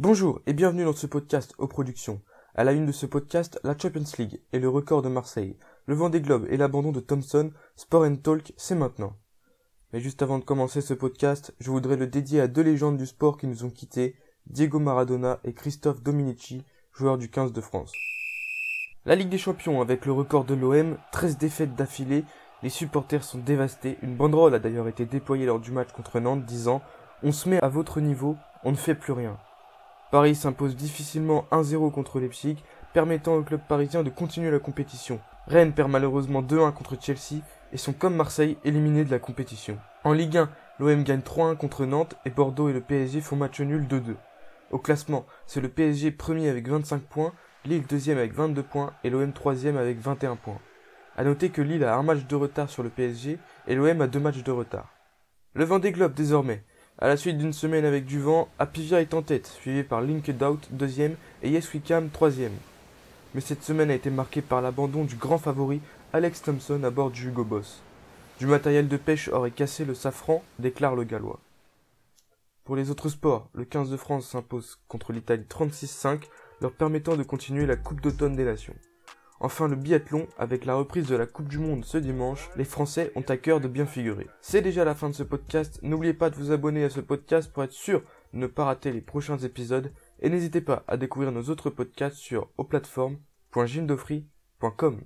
Bonjour et bienvenue dans ce podcast aux productions. À la une de ce podcast, la Champions League et le record de Marseille, le vent des globes et l'abandon de Thompson, Sport and Talk, c'est maintenant. Mais juste avant de commencer ce podcast, je voudrais le dédier à deux légendes du sport qui nous ont quittés, Diego Maradona et Christophe Dominici, joueurs du 15 de France. La Ligue des Champions avec le record de l'OM, 13 défaites d'affilée, les supporters sont dévastés, une banderole a d'ailleurs été déployée lors du match contre Nantes disant On se met à votre niveau, on ne fait plus rien. Paris s'impose difficilement 1-0 contre Leipzig, permettant au club parisien de continuer la compétition. Rennes perd malheureusement 2-1 contre Chelsea et sont comme Marseille éliminés de la compétition. En Ligue 1, l'OM gagne 3-1 contre Nantes et Bordeaux et le PSG font match nul 2-2. Au classement, c'est le PSG premier avec 25 points, Lille deuxième avec 22 points et l'OM troisième avec 21 points. A noter que Lille a un match de retard sur le PSG et l'OM a deux matchs de retard. Le vent des globes désormais. À la suite d'une semaine avec du vent, Apivia est en tête, suivi par Linked Out deuxième et Yes troisième. Mais cette semaine a été marquée par l'abandon du grand favori Alex Thompson à bord du Hugo Boss. Du matériel de pêche aurait cassé le safran, déclare le Gallois. Pour les autres sports, le 15 de France s'impose contre l'Italie 36-5, leur permettant de continuer la Coupe d'automne des Nations. Enfin, le biathlon, avec la reprise de la Coupe du Monde ce dimanche, les Français ont à cœur de bien figurer. C'est déjà la fin de ce podcast, n'oubliez pas de vous abonner à ce podcast pour être sûr de ne pas rater les prochains épisodes, et n'hésitez pas à découvrir nos autres podcasts sur plateformes.gymdofree.com.